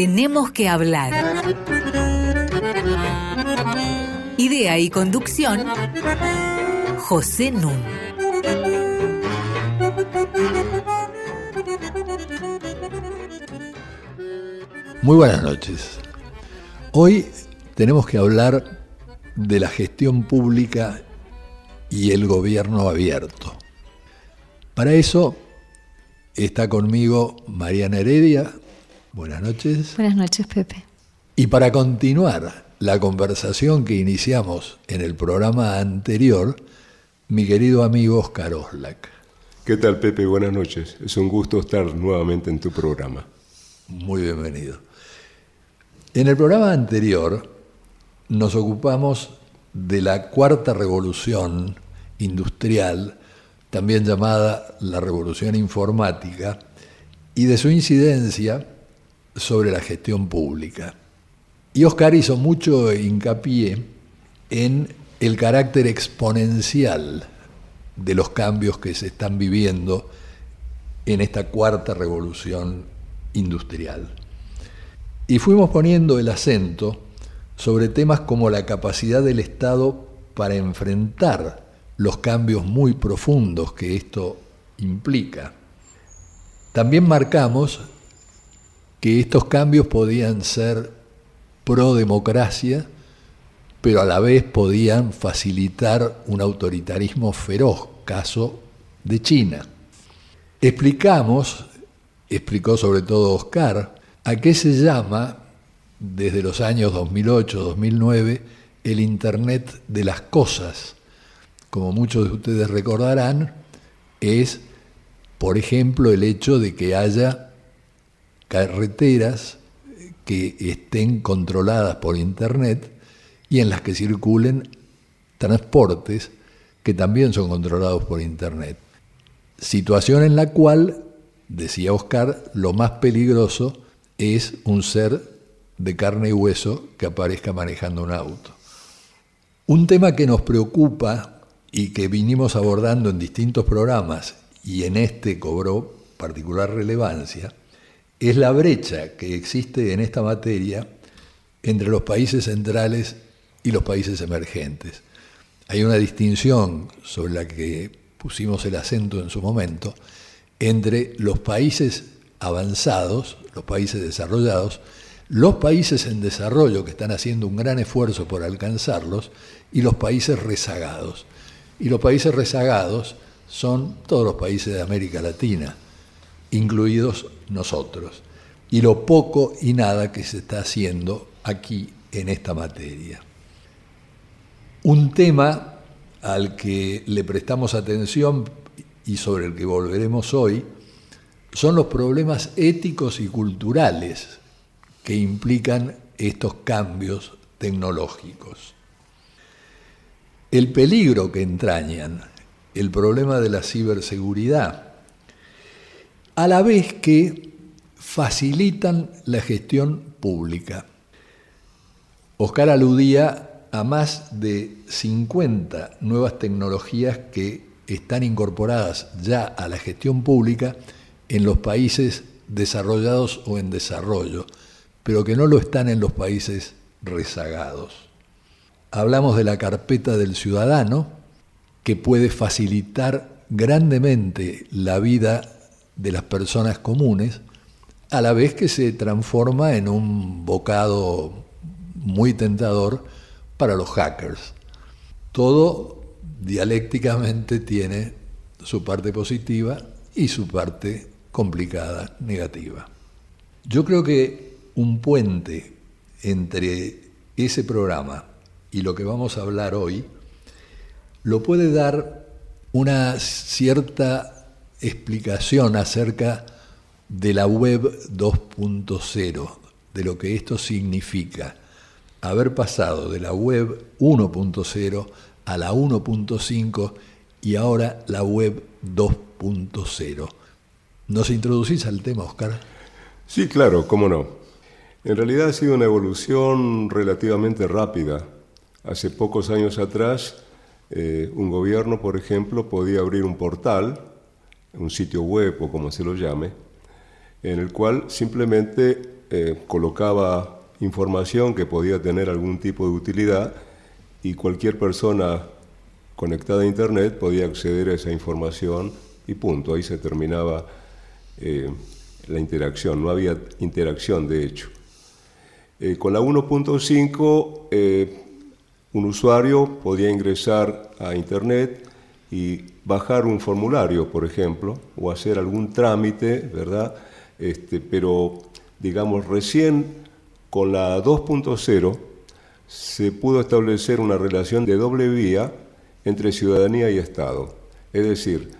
Tenemos que hablar. Idea y conducción, José Nun. Muy buenas noches. Hoy tenemos que hablar de la gestión pública y el gobierno abierto. Para eso está conmigo Mariana Heredia. Buenas noches. Buenas noches, Pepe. Y para continuar la conversación que iniciamos en el programa anterior, mi querido amigo Oscar Oslak. ¿Qué tal, Pepe? Buenas noches. Es un gusto estar nuevamente en tu programa. Muy bienvenido. En el programa anterior nos ocupamos de la cuarta revolución industrial, también llamada la revolución informática, y de su incidencia sobre la gestión pública. Y Oscar hizo mucho hincapié en el carácter exponencial de los cambios que se están viviendo en esta cuarta revolución industrial. Y fuimos poniendo el acento sobre temas como la capacidad del Estado para enfrentar los cambios muy profundos que esto implica. También marcamos que estos cambios podían ser pro democracia, pero a la vez podían facilitar un autoritarismo feroz, caso de China. Explicamos, explicó sobre todo Oscar, a qué se llama desde los años 2008-2009 el Internet de las Cosas. Como muchos de ustedes recordarán, es, por ejemplo, el hecho de que haya carreteras que estén controladas por Internet y en las que circulen transportes que también son controlados por Internet. Situación en la cual, decía Oscar, lo más peligroso es un ser de carne y hueso que aparezca manejando un auto. Un tema que nos preocupa y que vinimos abordando en distintos programas y en este cobró particular relevancia es la brecha que existe en esta materia entre los países centrales y los países emergentes. Hay una distinción sobre la que pusimos el acento en su momento entre los países avanzados, los países desarrollados, los países en desarrollo que están haciendo un gran esfuerzo por alcanzarlos y los países rezagados. Y los países rezagados son todos los países de América Latina, incluidos nosotros, y lo poco y nada que se está haciendo aquí en esta materia. Un tema al que le prestamos atención y sobre el que volveremos hoy son los problemas éticos y culturales que implican estos cambios tecnológicos. El peligro que entrañan, el problema de la ciberseguridad, a la vez que facilitan la gestión pública. Oscar aludía a más de 50 nuevas tecnologías que están incorporadas ya a la gestión pública en los países desarrollados o en desarrollo, pero que no lo están en los países rezagados. Hablamos de la carpeta del ciudadano, que puede facilitar grandemente la vida de las personas comunes, a la vez que se transforma en un bocado muy tentador para los hackers. Todo dialécticamente tiene su parte positiva y su parte complicada, negativa. Yo creo que un puente entre ese programa y lo que vamos a hablar hoy, lo puede dar una cierta explicación acerca de la web 2.0, de lo que esto significa, haber pasado de la web 1.0 a la 1.5 y ahora la web 2.0. ¿Nos introducís al tema, Oscar? Sí, claro, cómo no. En realidad ha sido una evolución relativamente rápida. Hace pocos años atrás, eh, un gobierno, por ejemplo, podía abrir un portal, un sitio web o como se lo llame, en el cual simplemente eh, colocaba información que podía tener algún tipo de utilidad y cualquier persona conectada a Internet podía acceder a esa información y punto, ahí se terminaba eh, la interacción, no había interacción de hecho. Eh, con la 1.5 eh, un usuario podía ingresar a Internet y bajar un formulario, por ejemplo, o hacer algún trámite, ¿verdad? Este, pero, digamos, recién con la 2.0 se pudo establecer una relación de doble vía entre ciudadanía y Estado. Es decir,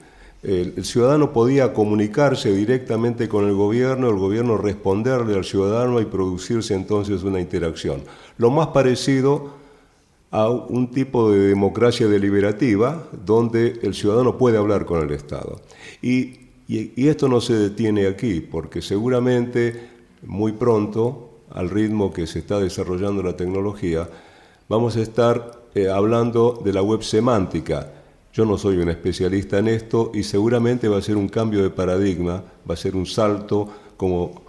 el, ciudadano podía comunicarse directamente con el gobierno, el gobierno responderle al ciudadano y producirse entonces una interacción. Lo más parecido a un tipo de democracia deliberativa donde el ciudadano puede hablar con el Estado. Y, esto no se detiene aquí, porque seguramente muy pronto, al ritmo que se está desarrollando la tecnología, vamos a estar eh, hablando de la web semántica yo no soy un especialista en esto y seguramente va a ser un cambio de paradigma, va a ser un salto como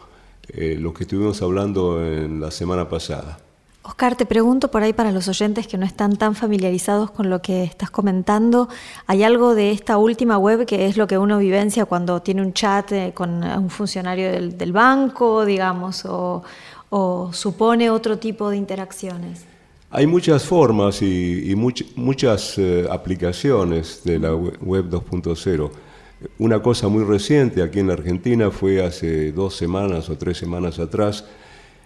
eh, lo que estuvimos hablando en la semana pasada. Oscar, te pregunto por ahí para los oyentes que no están tan familiarizados con lo que estás comentando, ¿hay algo de esta última web que es lo que uno vivencia cuando tiene un chat eh, con un funcionario del, banco, digamos, o supone otro tipo de interacciones? Hay muchas formas y, muchas eh, aplicaciones de la web 2.0. Una cosa muy reciente aquí en la Argentina fue hace dos semanas o tres semanas atrás,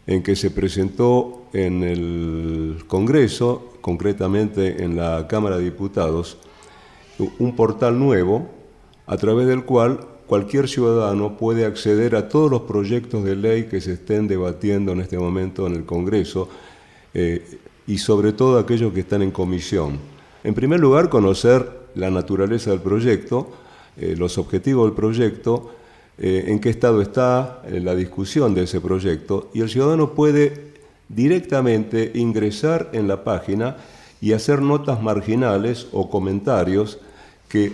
en que se presentó en el Congreso, concretamente en la Cámara de Diputados, un portal nuevo a través del cual cualquier ciudadano puede acceder a todos los proyectos de ley que se estén debatiendo en este momento en el Congreso. Eh, y sobre todo aquellos que están en comisión. En primer lugar, conocer la naturaleza del proyecto, eh, los objetivos del proyecto, eh, en qué estado está eh, la discusión de ese proyecto y el ciudadano puede directamente ingresar en la página y hacer notas marginales o comentarios que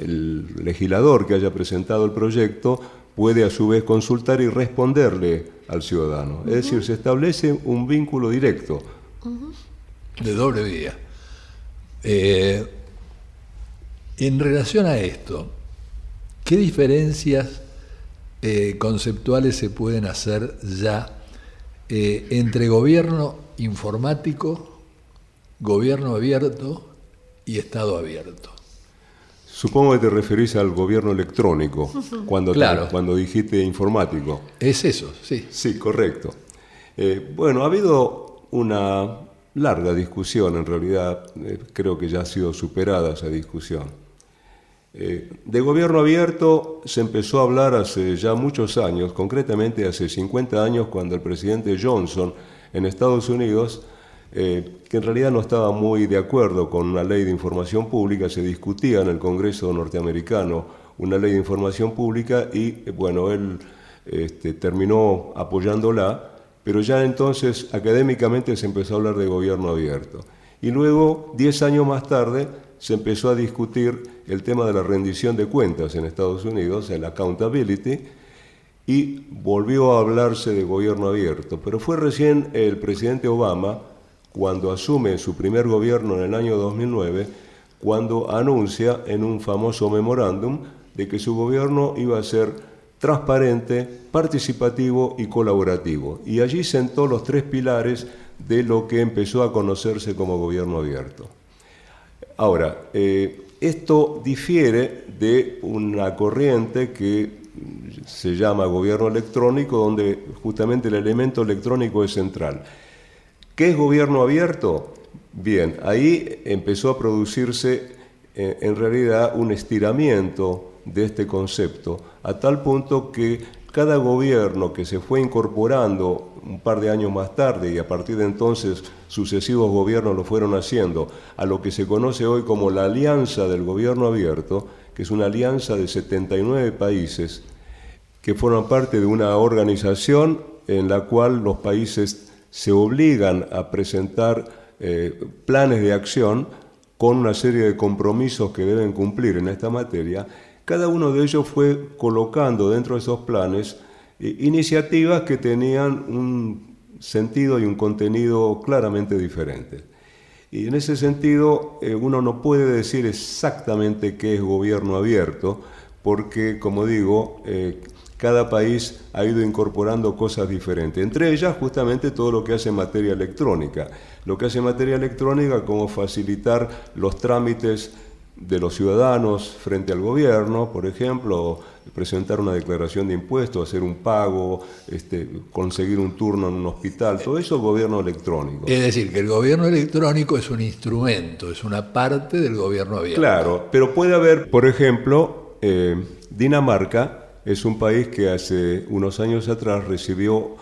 el legislador que haya presentado el proyecto puede a su vez consultar y responderle al ciudadano. Es decir, se establece un vínculo directo de doble vía. Eh, en relación a esto, ¿qué diferencias eh, conceptuales se pueden hacer ya eh, entre gobierno informático, gobierno abierto y Estado abierto? Supongo que te referís al gobierno electrónico cuando, cuando dijiste informático. Es eso, sí. Sí, correcto. bueno, ha habido una larga discusión, en realidad eh, creo que ya ha sido superada esa discusión. Eh, de gobierno abierto se empezó a hablar hace ya muchos años, concretamente hace 50 años cuando el presidente Johnson en Estados Unidos, eh, que en realidad no estaba muy de acuerdo con una ley de información pública, se discutía en el Congreso norteamericano una ley de información pública y bueno, él este, terminó apoyándola pero ya entonces académicamente se empezó a hablar de gobierno abierto. Y luego, diez años más tarde, se empezó a discutir el tema de la rendición de cuentas en Estados Unidos, el accountability, y volvió a hablarse de gobierno abierto. Pero fue recién el presidente Obama, cuando asume su primer gobierno en el año 2009, cuando anuncia en un famoso memorándum de que su gobierno iba a ser transparente, participativo y colaborativo. Y allí sentó los tres pilares de lo que empezó a conocerse como gobierno abierto. Ahora, eh, esto difiere de una corriente que se llama gobierno electrónico, donde justamente el elemento electrónico es central. ¿Qué es gobierno abierto? Bien, ahí empezó a producirse eh, en realidad un estiramiento de este concepto, a tal punto que cada gobierno que se fue incorporando un par de años más tarde y a partir de entonces sucesivos gobiernos lo fueron haciendo, a lo que se conoce hoy como la Alianza del Gobierno Abierto, que es una alianza de 79 países que forman parte de una organización en la cual los países se obligan a presentar eh, planes de acción con una serie de compromisos que deben cumplir en esta materia. Cada uno de ellos fue colocando dentro de esos planes iniciativas que tenían un sentido y un contenido claramente diferentes. Y en ese sentido, eh, uno no puede decir exactamente qué es gobierno abierto, porque, como digo, eh, cada país ha ido incorporando cosas diferentes, entre ellas justamente todo lo que hace materia electrónica. Lo que hace materia electrónica como facilitar los trámites de los ciudadanos frente al gobierno, por ejemplo, presentar una declaración de impuestos, hacer un pago, este, conseguir un turno en un hospital, todo eso es gobierno electrónico. Es decir, que el gobierno electrónico es un instrumento, es una parte del gobierno abierto. Claro, pero puede haber, por ejemplo, eh, Dinamarca es un país que hace unos años atrás recibió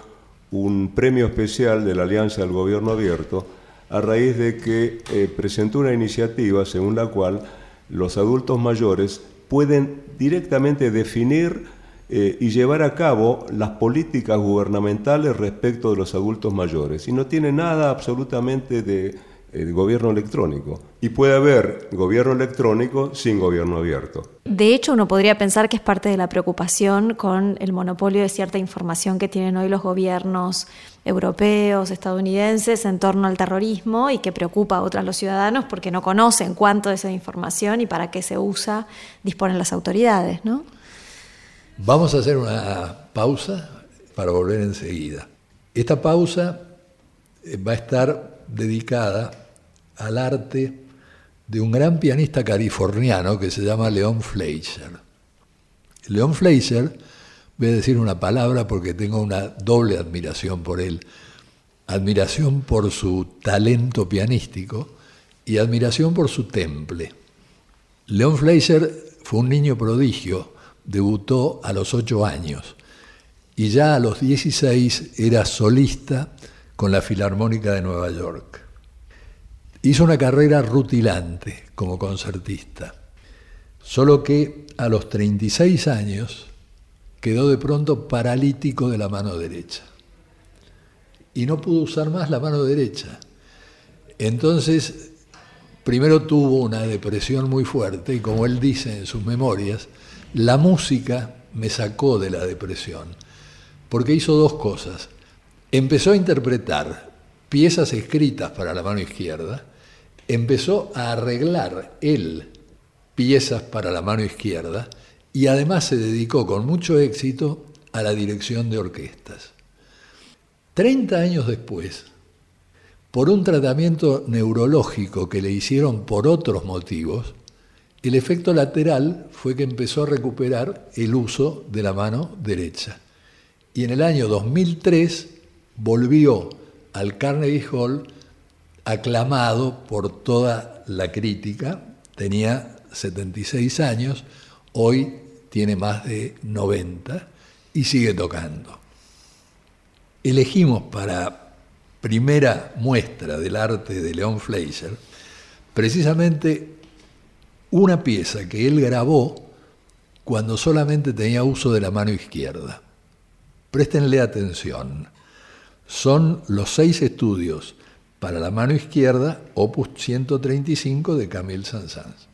un premio especial de la Alianza del Gobierno Abierto a raíz de que eh, presentó una iniciativa según la cual los adultos mayores pueden directamente definir eh, y llevar a cabo las políticas gubernamentales respecto de los adultos mayores. Y no tiene nada absolutamente de eh, gobierno electrónico. Y puede haber gobierno electrónico sin gobierno abierto. De hecho, uno podría pensar que es parte de la preocupación con el monopolio de cierta información que tienen hoy los gobiernos europeos, estadounidenses en torno al terrorismo y que preocupa a otros los ciudadanos porque no conocen cuánto de esa información y para qué se usa disponen las autoridades, ¿no? Vamos a hacer una pausa para volver enseguida. Esta pausa eh, va a estar dedicada al arte de un gran pianista californiano que se llama Leon Fleischer. Leon Fleischer voy a decir una palabra porque tengo una doble admiración por él. Admiración por su talento pianístico y admiración por su temple. Leon Fleischer fue un niño prodigio, debutó a los ocho años y ya a los 16 era solista con la Filarmónica de Nueva York. Hizo una carrera rutilante como concertista, solo que a los 36 años quedó de pronto paralítico de la mano derecha. Y no pudo usar más la mano derecha. Entonces, primero tuvo una depresión muy fuerte y como él dice en sus memorias, la música me sacó de la depresión, porque hizo dos cosas. Empezó a interpretar piezas escritas para la mano izquierda, empezó a arreglar él piezas para la mano izquierda, y además se dedicó con mucho éxito a la dirección de orquestas. Treinta años después, por un tratamiento neurológico que le hicieron por otros motivos, el efecto lateral fue que empezó a recuperar el uso de la mano derecha. Y en el año 2003 volvió al Carnegie Hall aclamado por toda la crítica, tenía 76 años, Hoy tiene más de 90 y sigue tocando. Elegimos para primera muestra del arte de León Fleischer precisamente una pieza que él grabó cuando solamente tenía uso de la mano izquierda. Préstenle atención. Son los seis estudios para la mano izquierda, opus 135 de Camille Saint-Saëns.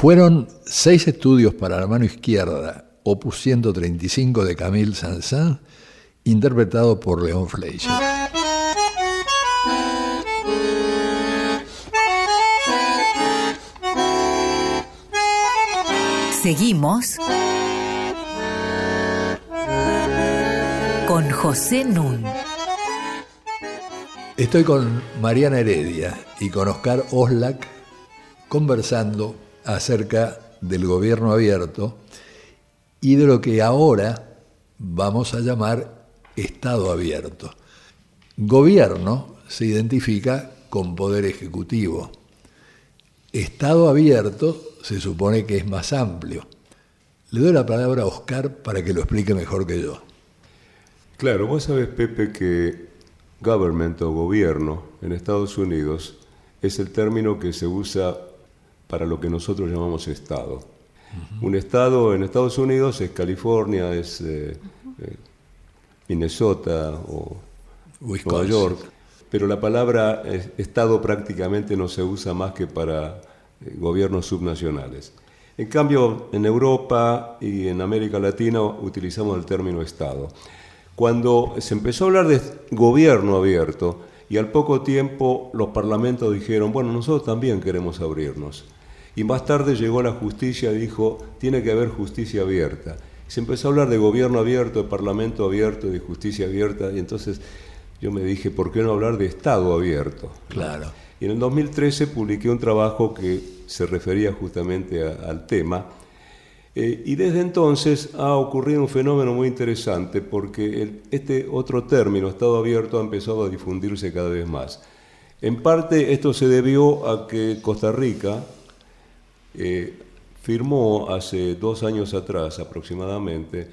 Fueron seis estudios para la mano izquierda, opus 135 de Camille Saint-Saëns, interpretado por León Fleischer. Seguimos con José Nun. Estoy con Mariana Heredia y con Oscar Oslak conversando acerca del gobierno abierto y de lo que ahora vamos a llamar Estado abierto. Gobierno se identifica con poder ejecutivo. Estado abierto se supone que es más amplio. Le doy la palabra a Oscar para que lo explique mejor que yo. Claro, vos sabés, Pepe, que government o gobierno en Estados Unidos es el término que se usa para lo que nosotros llamamos Estado. Un Estado en Estados Unidos es California, es eh, eh, Minnesota o Nueva York, pero la palabra Estado prácticamente no se usa más que para eh, gobiernos subnacionales. En cambio, en Europa y en América Latina utilizamos el término Estado. Cuando se empezó a hablar de gobierno abierto y al poco tiempo los parlamentos dijeron, bueno, nosotros también queremos abrirnos. Y más tarde llegó la justicia y dijo, tiene que haber justicia abierta. Se empezó a hablar de gobierno abierto, de parlamento abierto, de justicia abierta, y entonces yo me dije, ¿por qué no hablar de Estado abierto? Claro. Y en el 2013 publiqué un trabajo que se refería justamente al tema. Eh, y desde entonces ha ocurrido un fenómeno muy interesante porque este otro término, Estado abierto, ha empezado a difundirse cada vez más. En parte esto se debió a que Costa Rica eh, firmó hace dos años atrás aproximadamente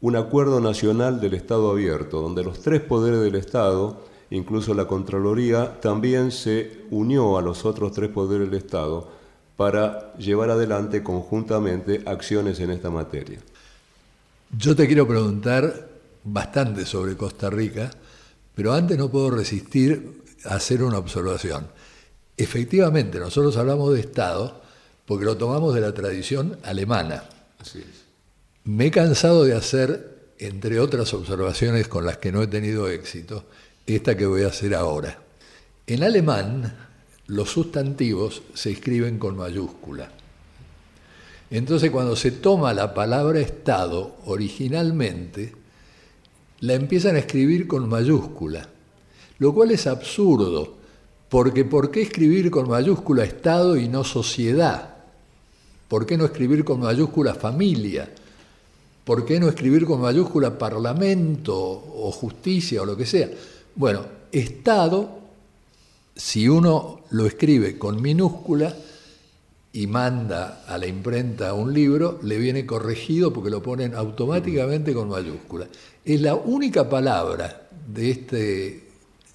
un acuerdo nacional del Estado abierto, donde los tres poderes del Estado, incluso la Contraloría, también se unió a los otros tres poderes del Estado para llevar adelante conjuntamente acciones en esta materia. Yo te quiero preguntar bastante sobre Costa Rica, pero antes no puedo resistir a hacer una observación. Efectivamente, nosotros hablamos de Estado porque lo tomamos de la tradición alemana. Así es. Me he cansado de hacer, entre otras observaciones con las que no he tenido éxito, esta que voy a hacer ahora. En alemán, los sustantivos se escriben con mayúscula. Entonces, cuando se toma la palabra Estado originalmente, la empiezan a escribir con mayúscula, lo cual es absurdo, porque ¿por qué escribir con mayúscula Estado y no sociedad? ¿Por qué no escribir con mayúscula familia? ¿Por qué no escribir con mayúscula parlamento o justicia o lo que sea? Bueno, Estado, si uno lo escribe con minúscula y manda a la imprenta un libro, le viene corregido porque lo ponen automáticamente con mayúscula. Es la única palabra de, este,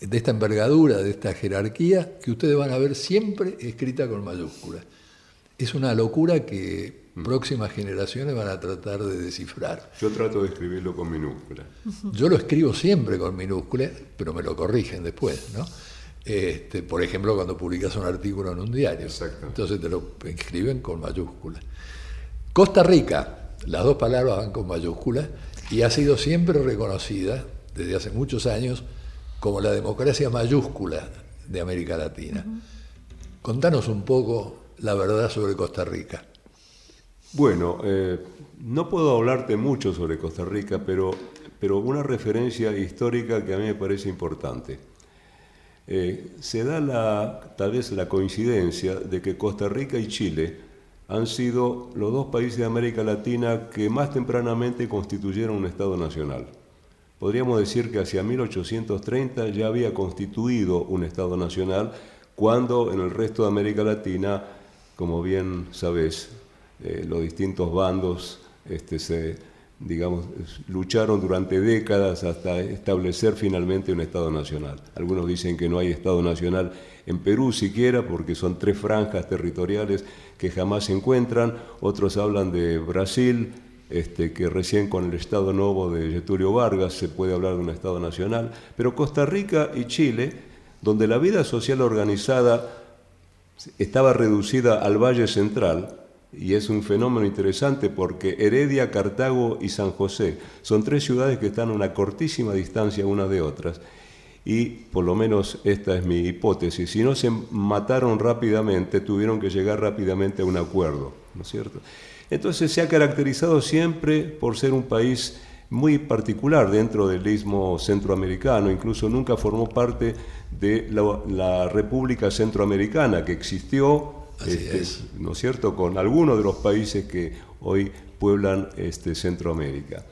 de esta envergadura, de esta jerarquía, que ustedes van a ver siempre escrita con mayúscula es una locura que mm. próximas generaciones van a tratar de descifrar. Yo trato de escribirlo con minúsculas. Yo lo escribo siempre con minúsculas, pero me lo corrigen después, ¿no? Este, por ejemplo, cuando publicas un artículo en un diario. Entonces te lo escriben con mayúsculas. Costa Rica, las dos palabras van con mayúsculas y ha sido siempre reconocida desde hace muchos años como la democracia mayúscula de América Latina. Contanos un poco la verdad sobre Costa Rica? Bueno, eh, no puedo hablarte mucho sobre Costa Rica, pero, pero una referencia histórica que a mí me parece importante. Eh, se da la, tal vez la coincidencia de que Costa Rica y Chile han sido los dos países de América Latina que más tempranamente constituyeron un Estado nacional. Podríamos decir que hacia 1830 ya había constituido un Estado nacional, cuando en el resto de América Latina como bien sabes, eh, los distintos bandos este, se, digamos, lucharon durante décadas hasta establecer finalmente un Estado nacional. Algunos dicen que no hay Estado nacional en Perú siquiera porque son tres franjas territoriales que jamás se encuentran, otros hablan de Brasil, este, que recién con el Estado Nuevo de Getulio Vargas se puede hablar de un Estado nacional, pero Costa Rica y Chile, donde la vida social organizada estaba reducida al Valle Central, y es un fenómeno interesante porque Heredia, Cartago y San José son tres ciudades que están a una cortísima distancia unas de otras. Y por lo menos esta es mi hipótesis. Si no se mataron rápidamente, tuvieron que llegar rápidamente a un acuerdo, ¿no es cierto? Entonces se ha caracterizado siempre por ser un país muy particular dentro del istmo centroamericano, incluso nunca formó parte de la, República Centroamericana que existió, este, ¿no es cierto?, con algunos de los países que hoy pueblan este, Centroamérica.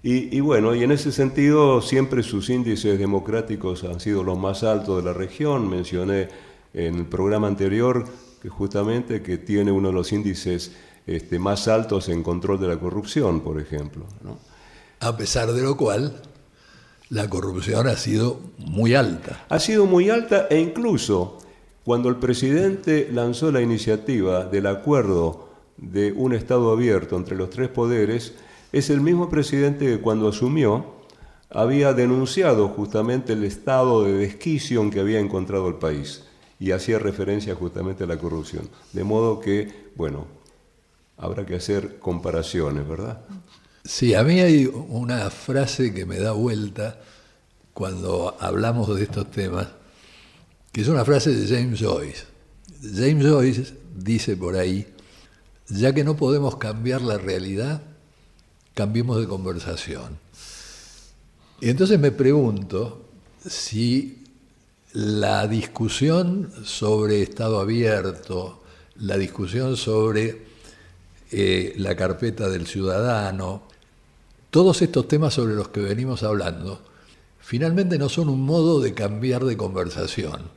Y, bueno, y en ese sentido siempre sus índices democráticos han sido los más altos de la región. Mencioné en el programa anterior que justamente que tiene uno de los índices este, más altos en control de la corrupción, por ejemplo. A pesar de lo cual, la corrupción ha sido muy alta. Ha sido muy alta e incluso cuando el presidente lanzó la iniciativa del acuerdo de un Estado abierto entre los tres poderes, es el mismo presidente que cuando asumió había denunciado justamente el estado de desquicio en que había encontrado el país y hacía referencia justamente a la corrupción. De modo que, bueno, habrá que hacer comparaciones, ¿verdad? Sí, a mí hay una frase que me da vuelta cuando hablamos de estos temas, que es una frase de James Joyce. James Joyce dice por ahí, ya que no podemos cambiar la realidad, cambiemos de conversación. Y entonces me pregunto si la discusión sobre Estado abierto, la discusión sobre eh, la carpeta del ciudadano, todos estos temas sobre los que venimos hablando, finalmente no son un modo de cambiar de conversación,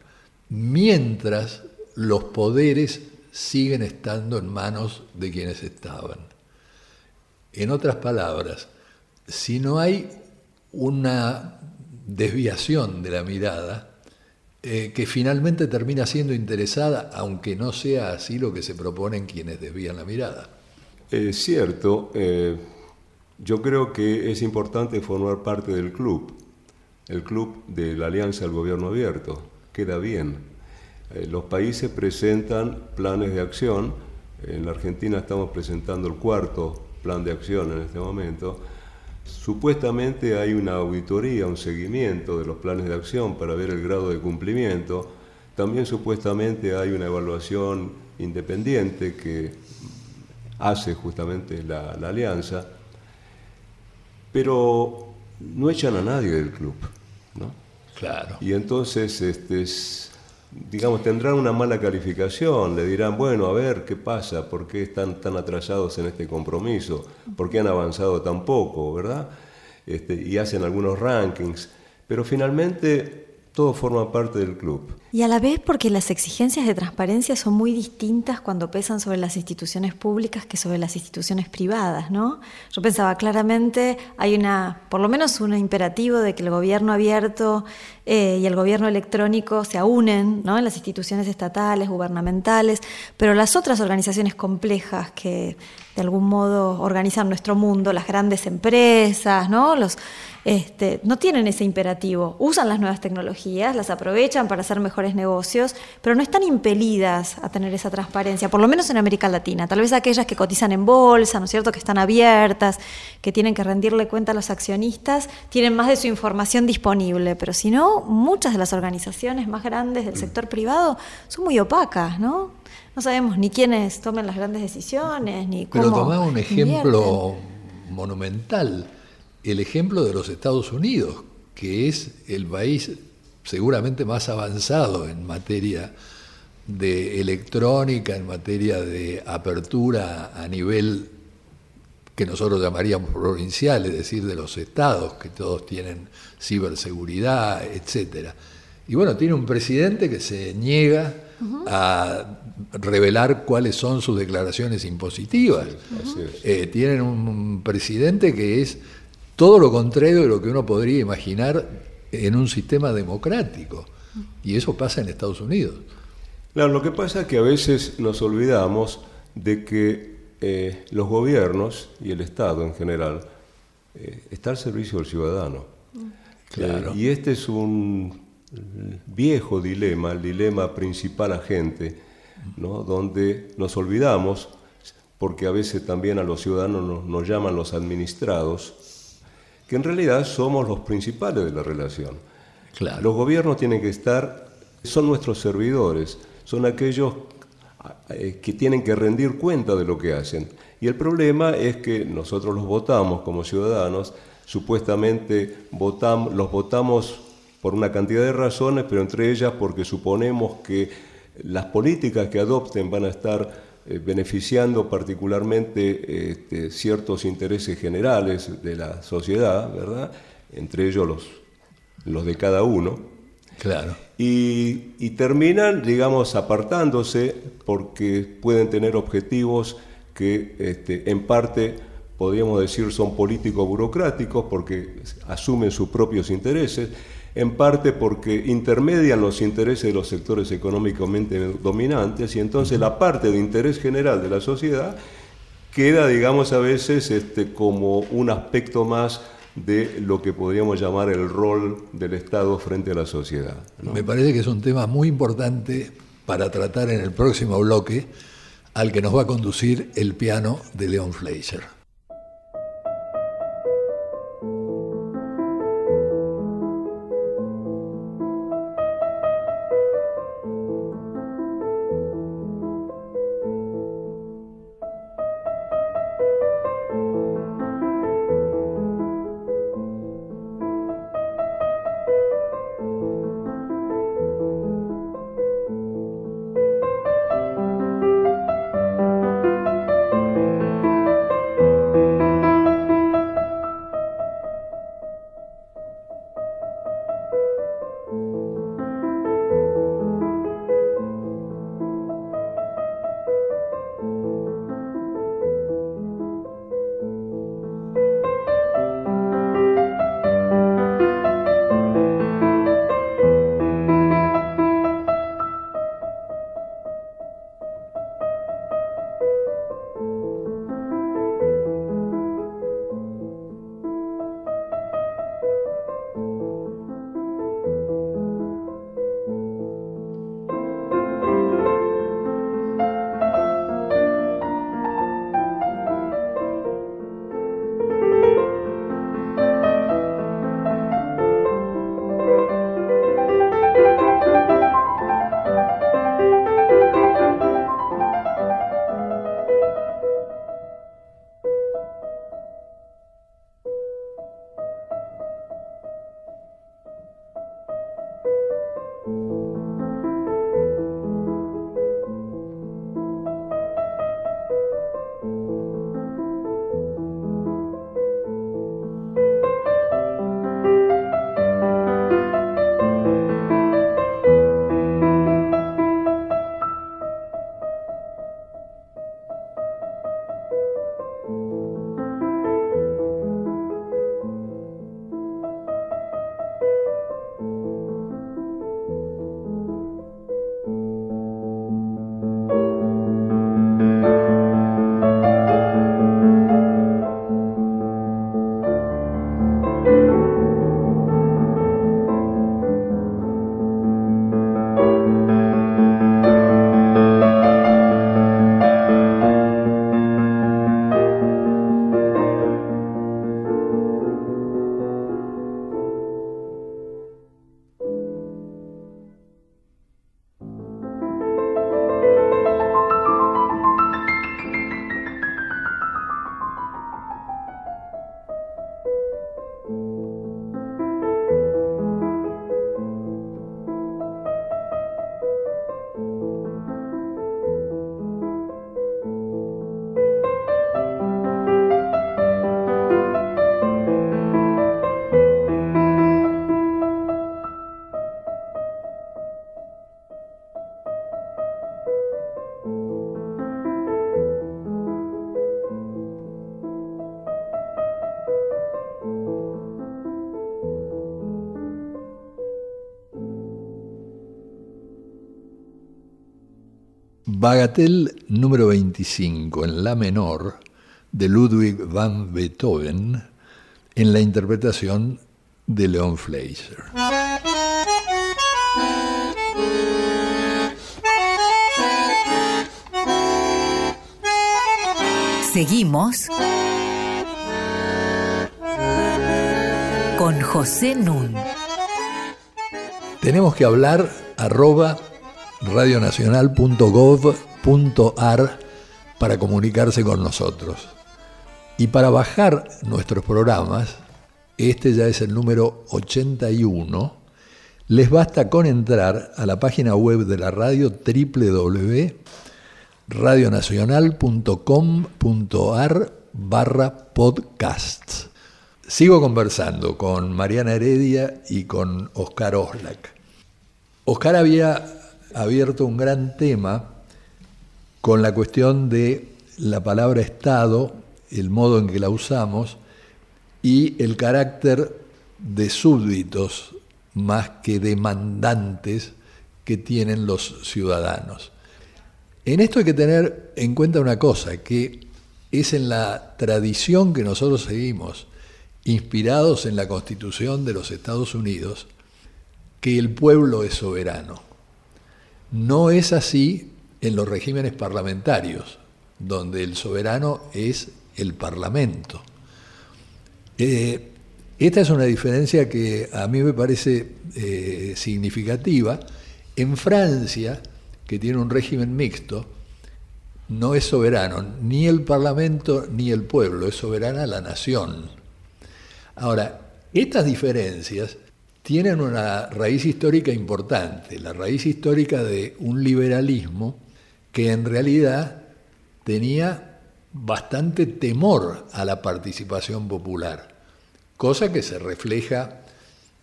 mientras los poderes siguen estando en manos de quienes estaban. En otras palabras, si no hay una desviación de la mirada, eh, que finalmente termina siendo interesada, aunque no sea así lo que se proponen quienes desvían la mirada. Es cierto, eh, yo creo que es importante formar parte del club, el club de la Alianza del Gobierno Abierto, queda bien. Eh, los países presentan planes de acción, en la Argentina estamos presentando el cuarto plan de acción en este momento, supuestamente hay una auditoría, un seguimiento de los planes de acción para ver el grado de cumplimiento. También supuestamente hay una evaluación independiente que hace justamente la, alianza, pero no echan a nadie del club. ¿no? Claro. Y entonces este, digamos, tendrán una mala calificación, le dirán, bueno, a ver qué pasa, por qué están tan atrasados en este compromiso, por qué han avanzado tan poco, ¿verdad? Este, y hacen algunos rankings, pero finalmente todo forma parte del club. Y a la vez porque las exigencias de transparencia son muy distintas cuando pesan sobre las instituciones públicas que sobre las instituciones privadas, ¿no? Yo pensaba claramente hay una, por lo menos un imperativo de que el gobierno abierto eh, y el gobierno electrónico se unen, ¿no? En las instituciones estatales, gubernamentales, pero las otras organizaciones complejas que de algún modo organizan nuestro mundo, las grandes empresas, ¿no? Los este, no tienen ese imperativo. Usan las nuevas tecnologías, las aprovechan para hacer mejores negocios, pero no están impelidas a tener esa transparencia, por lo menos en América Latina. Tal vez aquellas que cotizan en bolsa, ¿no es cierto?, que están abiertas, que tienen que rendirle cuenta a los accionistas, tienen más de su información disponible, pero si no, muchas de las organizaciones más grandes del sector privado son muy opacas, ¿no? No sabemos ni quiénes tomen las grandes decisiones, ni cómo. Pero tomá un ejemplo monumental el ejemplo de los Estados Unidos, que es el país seguramente más avanzado en materia de electrónica, en materia de apertura a nivel que nosotros llamaríamos provincial, es decir, de los estados, que todos tienen ciberseguridad, etcétera. Y bueno, tiene un presidente que se niega a revelar cuáles son sus declaraciones impositivas. Eh, tienen un presidente que es todo lo contrario de lo que uno podría imaginar en un sistema democrático. Y eso pasa en Estados Unidos. Claro, lo que pasa es que a veces nos olvidamos de que eh, los gobiernos y el Estado en general eh, está al servicio del ciudadano. Claro. Eh, y este es un viejo dilema, el dilema principal agente, ¿no? donde nos olvidamos porque a veces también a los ciudadanos nos, nos llaman los administrados, que en realidad somos los principales de la relación. Claro. Los gobiernos tienen que estar, son nuestros servidores, son aquellos eh, que tienen que rendir cuenta de lo que hacen. Y el problema es que nosotros los votamos como ciudadanos, supuestamente votamos, los votamos por una cantidad de razones, pero entre ellas porque suponemos que las políticas que adopten van a estar eh, beneficiando particularmente este, ciertos intereses generales de la sociedad, ¿verdad? Entre ellos los, los de cada uno. Claro. Y, y terminan, digamos, apartándose porque pueden tener objetivos que este, en parte podríamos decir son políticos burocráticos porque asumen sus propios intereses, en parte porque intermedian los intereses de los sectores económicamente dominantes y entonces la parte de interés general de la sociedad queda, digamos, a veces este, como un aspecto más de lo que podríamos llamar el rol del Estado frente a la sociedad. ¿no? Me parece que es un tema muy importante para tratar en el próximo bloque, al que nos va a conducir el piano de Leon Fleischer. Bagatelle número 25 en la menor de Ludwig van Beethoven en la interpretación de Leon Fleischer. Seguimos con José Nun. Tenemos que hablar arroba radionacional.gov.ar para comunicarse con nosotros. Y para bajar nuestros programas, este ya es el número 81, les basta con entrar a la página web de la radio www.radionacional.com.ar barra podcasts. Sigo conversando con Mariana Heredia y con Oscar Oslak. Oscar había abierto un gran tema con la cuestión de la palabra Estado, el modo en que la usamos y el carácter de súbditos más que demandantes que tienen los ciudadanos. En esto hay que tener en cuenta una cosa, que es en la tradición que nosotros seguimos, inspirados en la Constitución de los Estados Unidos, que el pueblo es soberano. No es así en los regímenes parlamentarios, donde el soberano es el Parlamento. Eh, esta es una diferencia que a mí me parece eh, significativa. En Francia, que tiene un régimen mixto, no es soberano ni el Parlamento ni el pueblo, es soberana la nación. Ahora, estas diferencias tienen una raíz histórica importante, la raíz histórica de un liberalismo que en realidad tenía bastante temor a la participación popular, cosa que se refleja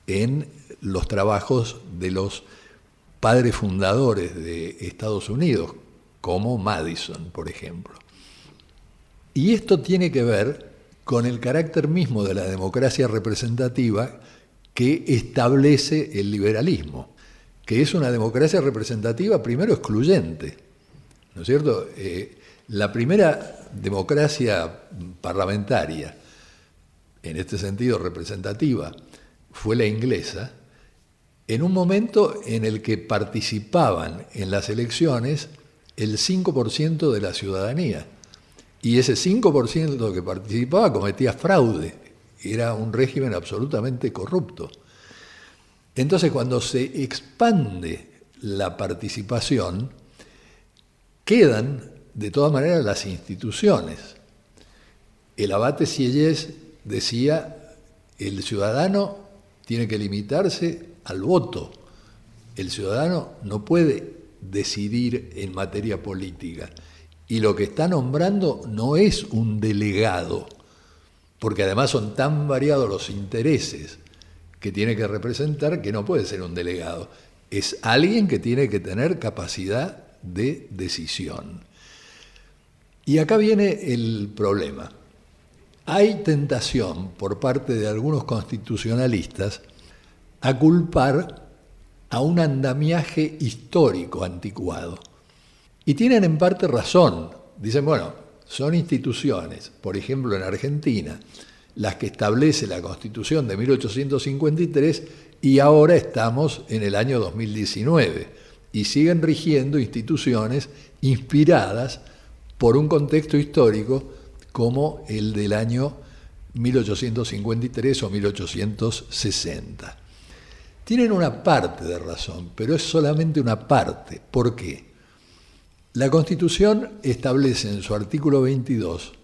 en los trabajos de los padres fundadores de Estados Unidos, como Madison, por ejemplo. Y esto tiene que ver con el carácter mismo de la democracia representativa que establece el liberalismo, que es una democracia representativa primero excluyente. ¿No es cierto? Eh, la primera democracia parlamentaria, en este sentido representativa, fue la inglesa, en un momento en el que participaban en las elecciones el 5% de la ciudadanía. Y ese 5% que participaba cometía fraude era un régimen absolutamente corrupto. Entonces, cuando se expande la participación, quedan de todas maneras las instituciones. El abate Sieyès decía, el ciudadano tiene que limitarse al voto. El ciudadano no puede decidir en materia política. Y lo que está nombrando no es un delegado, porque además son tan variados los intereses que tiene que representar que no puede ser un delegado. Es alguien que tiene que tener capacidad de decisión. Y acá viene el problema. Hay tentación por parte de algunos constitucionalistas a culpar a un andamiaje histórico anticuado. Y tienen en parte razón. Dicen, bueno, son instituciones, por ejemplo en Argentina, las que establece la Constitución de 1853 y ahora estamos en el año 2019 y siguen rigiendo instituciones inspiradas por un contexto histórico como el del año 1853 o 1860. Tienen una parte de razón, pero es solamente una parte. ¿Por qué? La Constitución establece en su artículo 22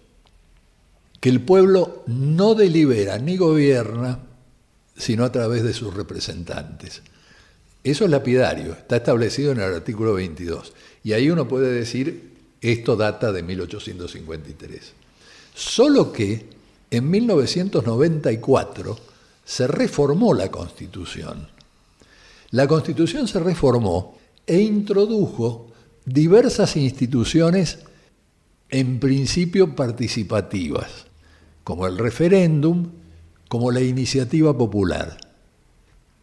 que el pueblo no delibera ni gobierna sino a través de sus representantes. Eso es lapidario, está establecido en el artículo 22. Y ahí uno puede decir, esto data de 1853. Solo que en 1994 se reformó la Constitución. La Constitución se reformó e introdujo diversas instituciones en principio participativas, como el referéndum, como la iniciativa popular.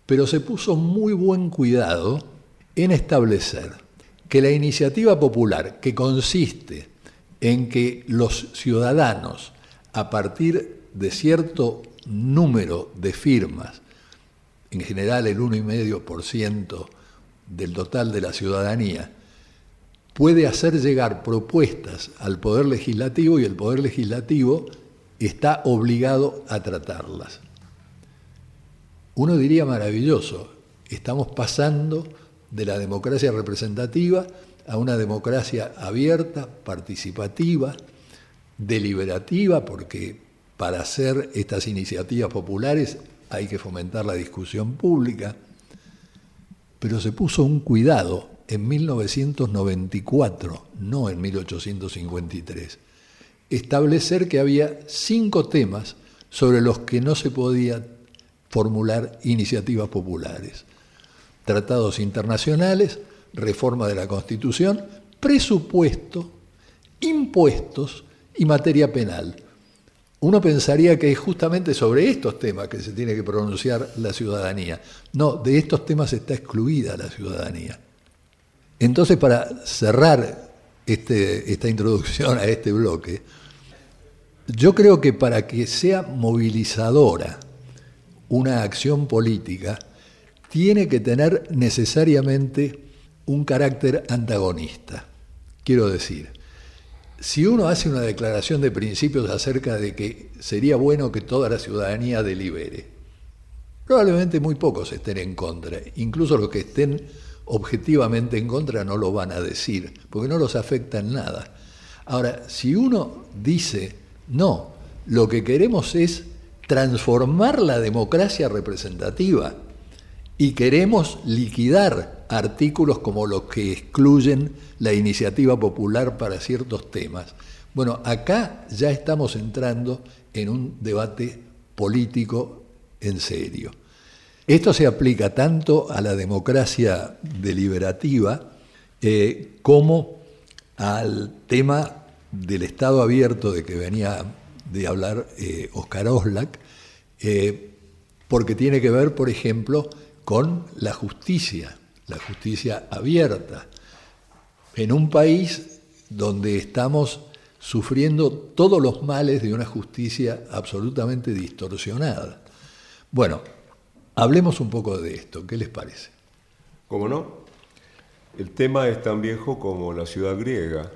Pero se puso muy buen cuidado en establecer que la iniciativa popular, que consiste en que los ciudadanos, a partir de cierto número de firmas, en general el 1,5% del total de la ciudadanía, puede hacer llegar propuestas al Poder Legislativo y el Poder Legislativo está obligado a tratarlas. Uno diría maravilloso, estamos pasando de la democracia representativa a una democracia abierta, participativa, deliberativa, porque para hacer estas iniciativas populares hay que fomentar la discusión pública, pero se puso un cuidado en 1994, no en 1853, establecer que había cinco temas sobre los que no se podía formular iniciativas populares. Tratados internacionales, reforma de la Constitución, presupuesto, impuestos y materia penal. Uno pensaría que es justamente sobre estos temas que se tiene que pronunciar la ciudadanía. No, de estos temas está excluida la ciudadanía. Entonces, para cerrar este, esta introducción a este bloque, yo creo que para que sea movilizadora una acción política, tiene que tener necesariamente un carácter antagonista. Quiero decir, si uno hace una declaración de principios acerca de que sería bueno que toda la ciudadanía delibere, probablemente muy pocos estén en contra, incluso los que estén objetivamente en contra no lo van a decir, porque no los afecta en nada. Ahora, si uno dice, no, lo que queremos es transformar la democracia representativa y queremos liquidar artículos como los que excluyen la iniciativa popular para ciertos temas. Bueno, acá ya estamos entrando en un debate político en serio. Esto se aplica tanto a la democracia deliberativa eh, como al tema del Estado abierto de que venía de hablar eh, Oscar Oslak, eh, porque tiene que ver, por ejemplo, con la justicia, la justicia abierta, en un país donde estamos sufriendo todos los males de una justicia absolutamente distorsionada. Bueno, Hablemos un poco de esto, ¿qué les parece? ¿Cómo no? El tema es tan viejo como la ciudad griega,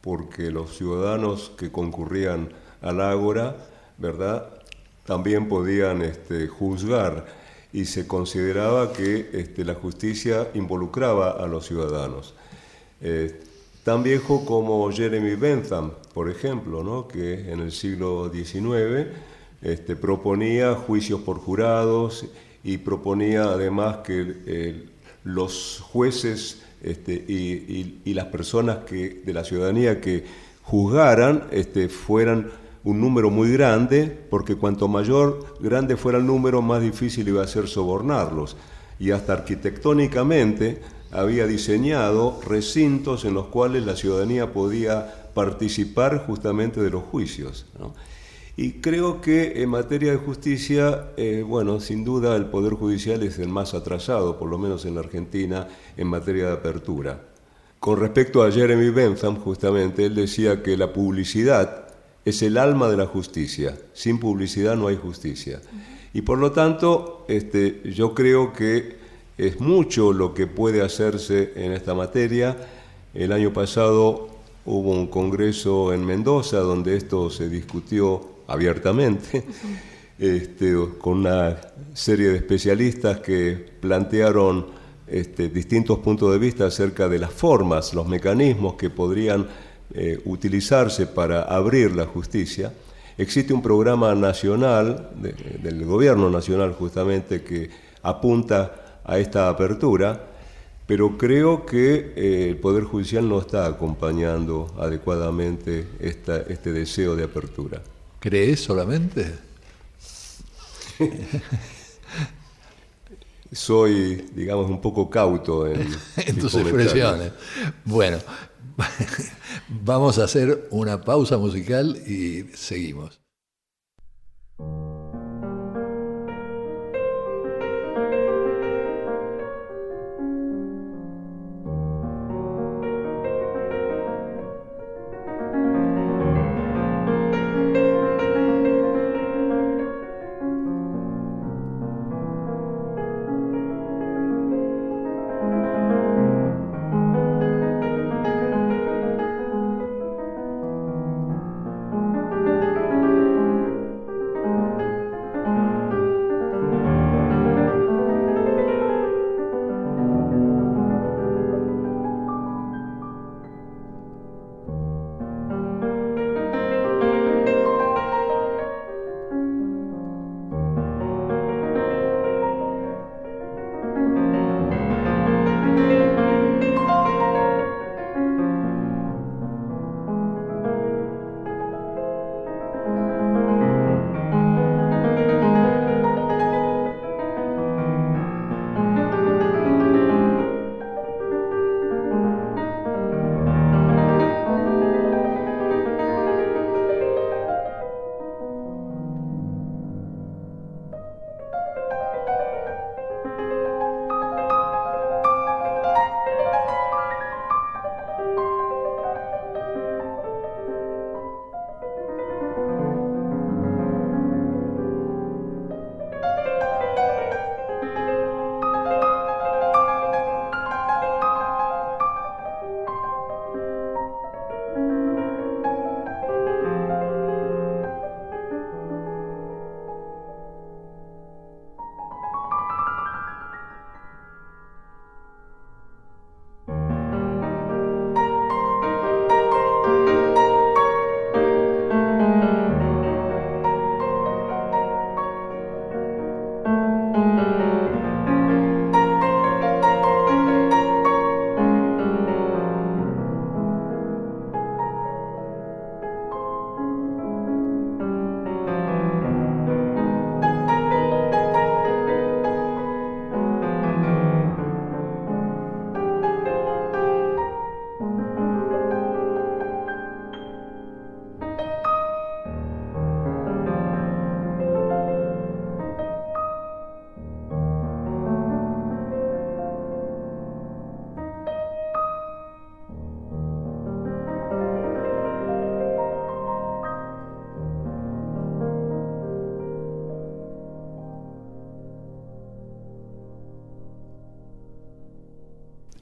porque los ciudadanos que concurrían al ágora, ¿verdad? También podían este, juzgar y se consideraba que este, la justicia involucraba a los ciudadanos. Eh, tan viejo como Jeremy Bentham, por ejemplo, ¿no? que en el siglo XIX este, proponía juicios por jurados y proponía además que eh, los jueces este, y, las personas que, de la ciudadanía que juzgaran este, fueran un número muy grande, porque cuanto mayor, grande fuera el número, más difícil iba a ser sobornarlos. Y hasta arquitectónicamente había diseñado recintos en los cuales la ciudadanía podía participar justamente de los juicios. Y creo que en materia de justicia, eh, bueno, sin duda el Poder Judicial es el más atrasado, por lo menos en la Argentina, en materia de apertura. Con respecto a Jeremy Bentham, justamente, él decía que la publicidad es el alma de la justicia. Sin publicidad no hay justicia. Y por lo tanto, este, yo creo que es mucho lo que puede hacerse en esta materia. El año pasado hubo un congreso en Mendoza donde esto se discutió abiertamente, este, con una serie de especialistas que plantearon este, distintos puntos de vista acerca de las formas, los mecanismos que podrían eh, utilizarse para abrir la justicia. Existe un programa nacional, del gobierno nacional justamente, que apunta a esta apertura, pero creo que eh, el Poder Judicial no está acompañando adecuadamente este deseo de apertura. ¿Crees solamente? Soy, digamos, un poco cauto en, tus expresiones. Bueno, vamos a hacer una pausa musical y seguimos.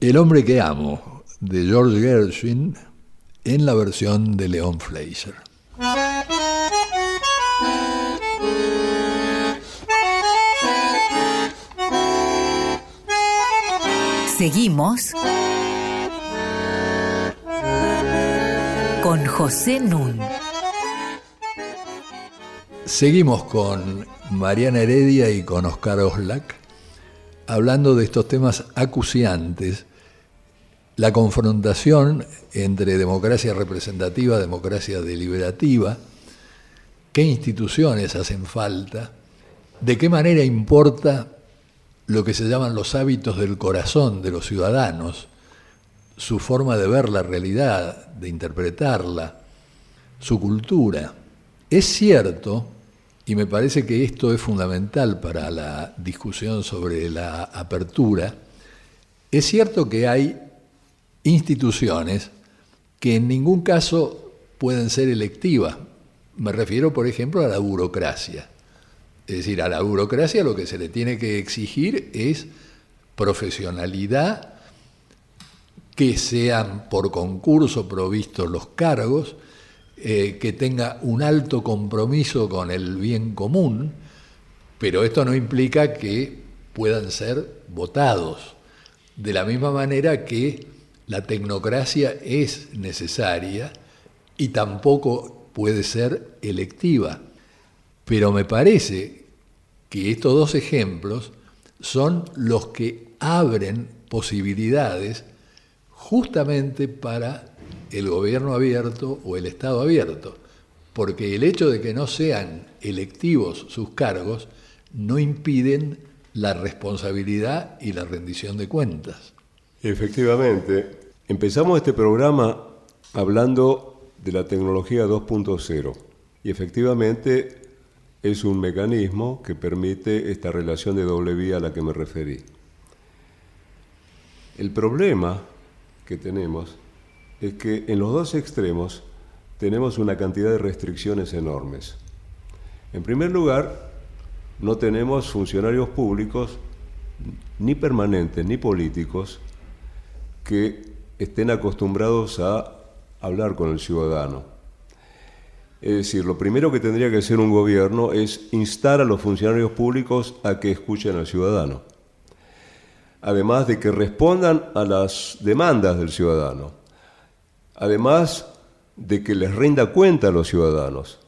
El hombre que amo, de George Gershwin, en la versión de León Fleischer. Seguimos con José Nun. Seguimos con Mariana Heredia y con Oscar Oslak hablando de estos temas acuciantes, la confrontación entre democracia representativa, democracia deliberativa, qué instituciones hacen falta, de qué manera importa lo que se llaman los hábitos del corazón de los ciudadanos, su forma de ver la realidad, de interpretarla, su cultura. Es cierto, y me parece que esto es fundamental para la discusión sobre la apertura, es cierto que hay instituciones que en ningún caso pueden ser electivas. Me refiero, por ejemplo, a la burocracia. Es decir, a la burocracia lo que se le tiene que exigir es profesionalidad, que sean por concurso provistos los cargos, eh, que tenga un alto compromiso con el bien común, pero esto no implica que puedan ser votados. De la misma manera que la tecnocracia es necesaria y tampoco puede ser electiva. Pero me parece que estos dos ejemplos son los que abren posibilidades justamente para el gobierno abierto o el Estado abierto, porque el hecho de que no sean electivos sus cargos no impiden la responsabilidad y la rendición de cuentas. Efectivamente, empezamos este programa hablando de la tecnología 2.0 y efectivamente es un mecanismo que permite esta relación de doble vía a la que me referí. El problema que tenemos es que en los dos extremos tenemos una cantidad de restricciones enormes. En primer lugar, no tenemos funcionarios públicos, ni permanentes ni políticos, que estén acostumbrados a hablar con el ciudadano. Es decir, lo primero que tendría que hacer un gobierno es instar a los funcionarios públicos a que escuchen al ciudadano, además de que respondan a las demandas del ciudadano, además de que les rinda cuenta a los ciudadanos,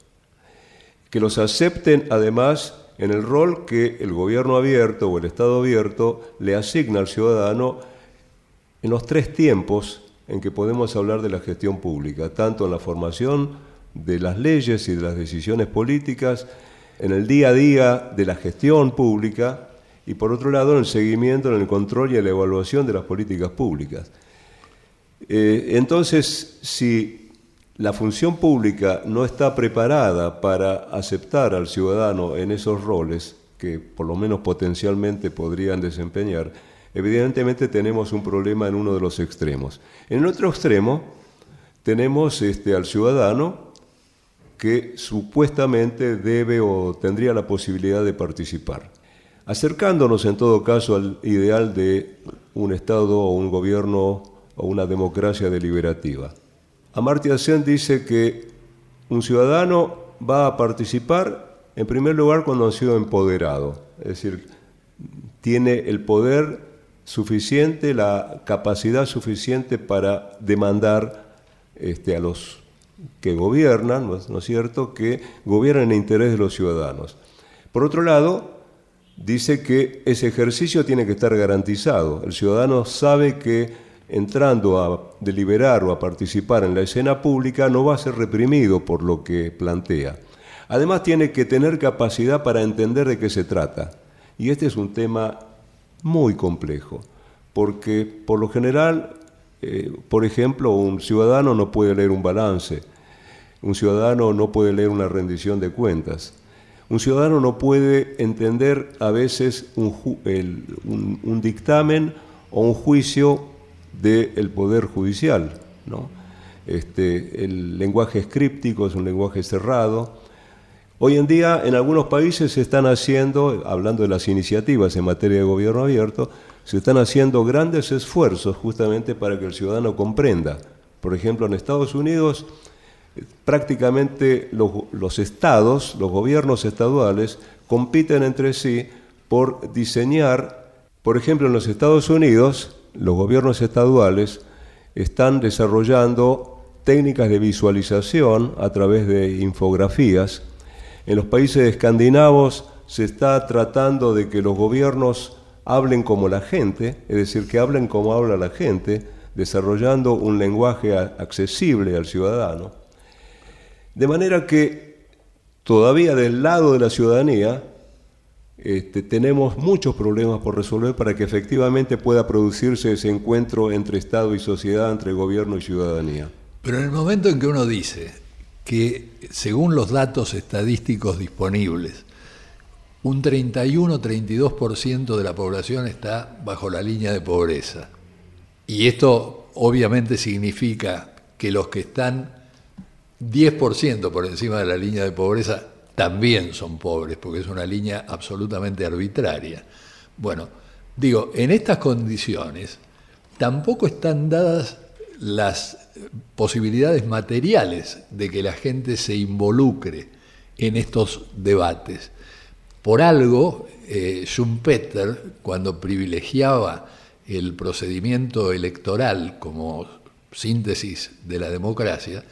que los acepten además en el rol que el gobierno abierto o el Estado abierto le asigna al ciudadano en los tres tiempos en que podemos hablar de la gestión pública, tanto en la formación de las leyes y de las decisiones políticas, en el día a día de la gestión pública y por otro lado en el seguimiento, en el control y en la evaluación de las políticas públicas. Eh, entonces, si la función pública no está preparada para aceptar al ciudadano en esos roles que por lo menos potencialmente podrían desempeñar, evidentemente tenemos un problema en uno de los extremos. En el otro extremo tenemos este, al ciudadano que supuestamente debe o tendría la posibilidad de participar. Acercándonos en todo caso al ideal de un Estado o un gobierno o una democracia deliberativa. Amartya Sen dice que un ciudadano va a participar en primer lugar cuando ha sido empoderado, es decir, tiene el poder suficiente, la capacidad suficiente para demandar este, a los que gobiernan, ¿no es, cierto?, que gobiernan en interés de los ciudadanos. Por otro lado, dice que ese ejercicio tiene que estar garantizado. El ciudadano sabe que entrando a deliberar o a participar en la escena pública no va a ser reprimido por lo que plantea. Además tiene que tener capacidad para entender de qué se trata. Y este es un tema muy complejo, porque por lo general eh, por ejemplo, un ciudadano no puede leer un balance, un ciudadano no puede leer una rendición de cuentas, un ciudadano no puede entender a veces un, dictamen o un juicio del Poder Judicial. Este, el lenguaje escríptico es un lenguaje cerrado. Hoy en día en algunos países se están haciendo, hablando de las iniciativas en materia de gobierno abierto, se están haciendo grandes esfuerzos justamente para que el ciudadano comprenda. Por ejemplo, en Estados Unidos prácticamente los, estados, los gobiernos estaduales, compiten entre sí por diseñar, por ejemplo, en los Estados Unidos, los gobiernos estaduales están desarrollando técnicas de visualización a través de infografías. En los países escandinavos se está tratando de que los gobiernos hablen como la gente, es decir, que hablen como habla la gente, desarrollando un lenguaje accesible al ciudadano. De manera que todavía del lado de la ciudadanía este, tenemos muchos problemas por resolver para que efectivamente pueda producirse ese encuentro entre Estado y sociedad, entre gobierno y ciudadanía. Pero en el momento en que uno dice que, según los datos estadísticos disponibles, un 31-32% de la población está bajo la línea de pobreza, y esto obviamente significa que los que están 10% por encima de la línea de pobreza también son pobres, porque es una línea absolutamente arbitraria. Bueno, digo, en estas condiciones tampoco están dadas las posibilidades materiales de que la gente se involucre en estos debates. Por algo, eh, Schumpeter, cuando privilegiaba el procedimiento electoral como síntesis de la democracia,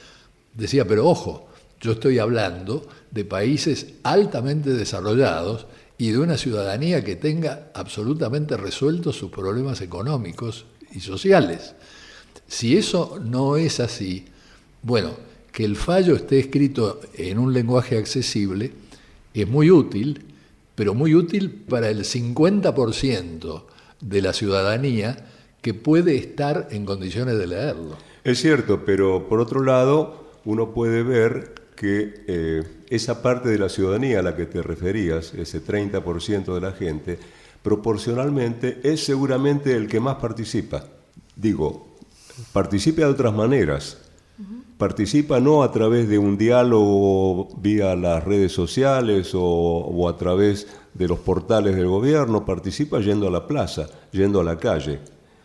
decía, pero ojo, yo estoy hablando de países altamente desarrollados y de una ciudadanía que tenga absolutamente resueltos sus problemas económicos y sociales. Si eso no es así, bueno, que el fallo esté escrito en un lenguaje accesible es muy útil, pero muy útil para el 50% de la ciudadanía que puede estar en condiciones de leerlo. Es cierto, pero por otro lado, uno puede ver que eh, esa parte de la ciudadanía a la que te referías, ese 30% de la gente, proporcionalmente es seguramente el que más participa. Digo, participa de otras maneras. Participa no a través de un diálogo vía las redes sociales o, a través de los portales del gobierno, participa yendo a la plaza, yendo a la calle.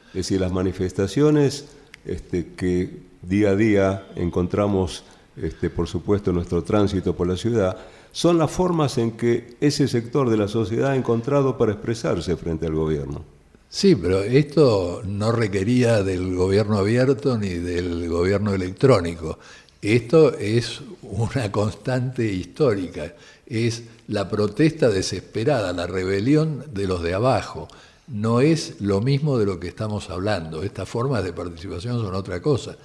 Es decir, las manifestaciones este, que día a día encontramos, este, por supuesto, nuestro tránsito por la ciudad, son las formas en que ese sector de la sociedad ha encontrado para expresarse frente al gobierno. Sí, pero esto no requería del gobierno abierto ni del gobierno electrónico. Esto es una constante histórica, es la protesta desesperada, la rebelión de los de abajo. No es lo mismo de lo que estamos hablando. Estas formas de participación son otra cosa.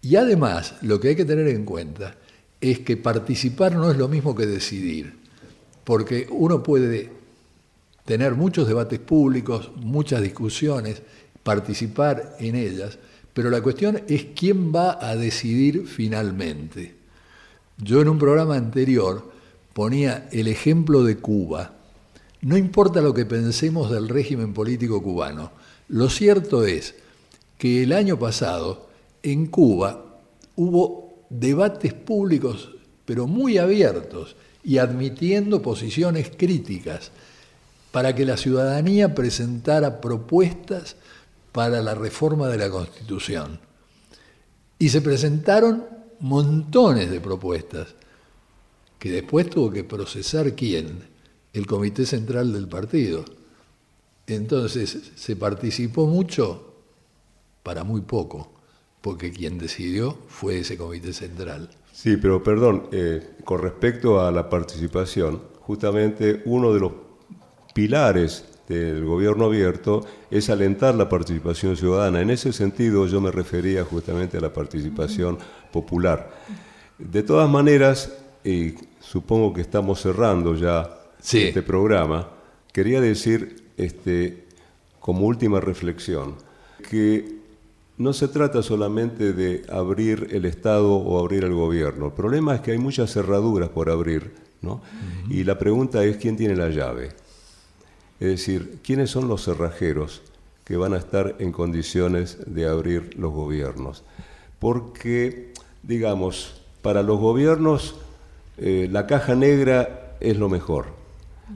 Y además, lo que hay que tener en cuenta es que participar no es lo mismo que decidir, porque uno puede tener muchos debates públicos, muchas discusiones, participar en ellas, pero la cuestión es quién va a decidir finalmente. Yo en un programa anterior ponía el ejemplo de Cuba. No importa lo que pensemos del régimen político cubano, lo cierto es que el año pasado en Cuba hubo debates públicos, pero muy abiertos y admitiendo posiciones críticas para que la ciudadanía presentara propuestas para la reforma de la Constitución. Y se presentaron montones de propuestas que después tuvo que procesar quién, el Comité Central del Partido. Entonces se participó mucho para muy poco porque quien decidió fue ese comité central. Sí, pero perdón, eh, con respecto a la participación, justamente uno de los pilares del gobierno abierto es alentar la participación ciudadana. En ese sentido yo me refería justamente a la participación popular. De todas maneras, y supongo que estamos cerrando ya este programa, quería decir este, como última reflexión que no se trata solamente de abrir el Estado o abrir el gobierno. El problema es que hay muchas cerraduras por abrir, ¿no? Y la pregunta es quién tiene la llave. Es decir, ¿quiénes son los cerrajeros que van a estar en condiciones de abrir los gobiernos? Porque, digamos, para los gobiernos eh, la caja negra es lo mejor.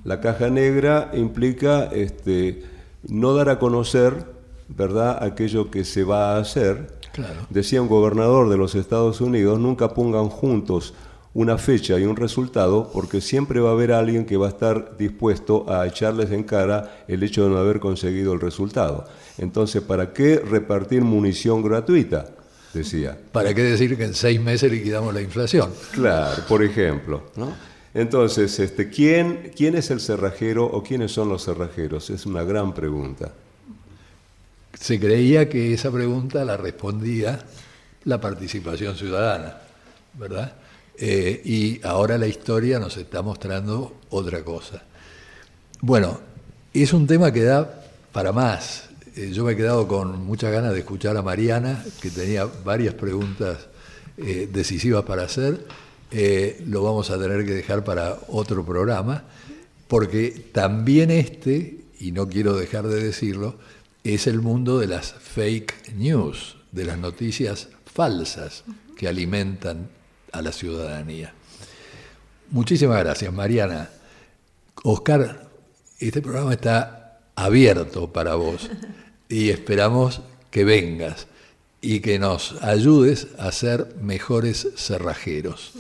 La caja negra implica este, no dar a conocer, ¿verdad?, aquello que se va a hacer. Claro. Decía un gobernador de los Estados Unidos, nunca pongan juntos una fecha y un resultado, porque siempre va a haber alguien que va a estar dispuesto a echarles en cara el hecho de no haber conseguido el resultado. Entonces, ¿para qué repartir munición gratuita? Decía. ¿Para qué decir que en seis meses liquidamos la inflación? Claro, por ejemplo. ¿no? Entonces, este, ¿quién, ¿quién es el cerrajero o quiénes son los cerrajeros? Es una gran pregunta. Se creía que esa pregunta la respondía la participación ciudadana, ¿verdad? Eh, y ahora la historia nos está mostrando otra cosa. Bueno, es un tema que da para más. Eh, yo me he quedado con muchas ganas de escuchar a Mariana, que tenía varias preguntas eh, decisivas para hacer. lo vamos a tener que dejar para otro programa, porque también este, y no quiero dejar de decirlo, es el mundo de las fake news, de las noticias falsas que alimentan a la ciudadanía. Muchísimas gracias, Mariana. Oscar, este programa está abierto para vos y esperamos que vengas y que nos ayudes a ser mejores cerrajeros.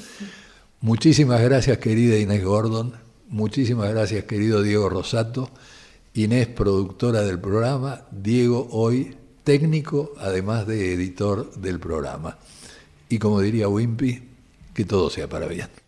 Muchísimas gracias, querida Inés Gordon. Muchísimas gracias, querido Diego Rosato. Inés, productora del programa. Diego, hoy técnico, además de editor del programa. Y como diría Wimpy, que todo sea para bien.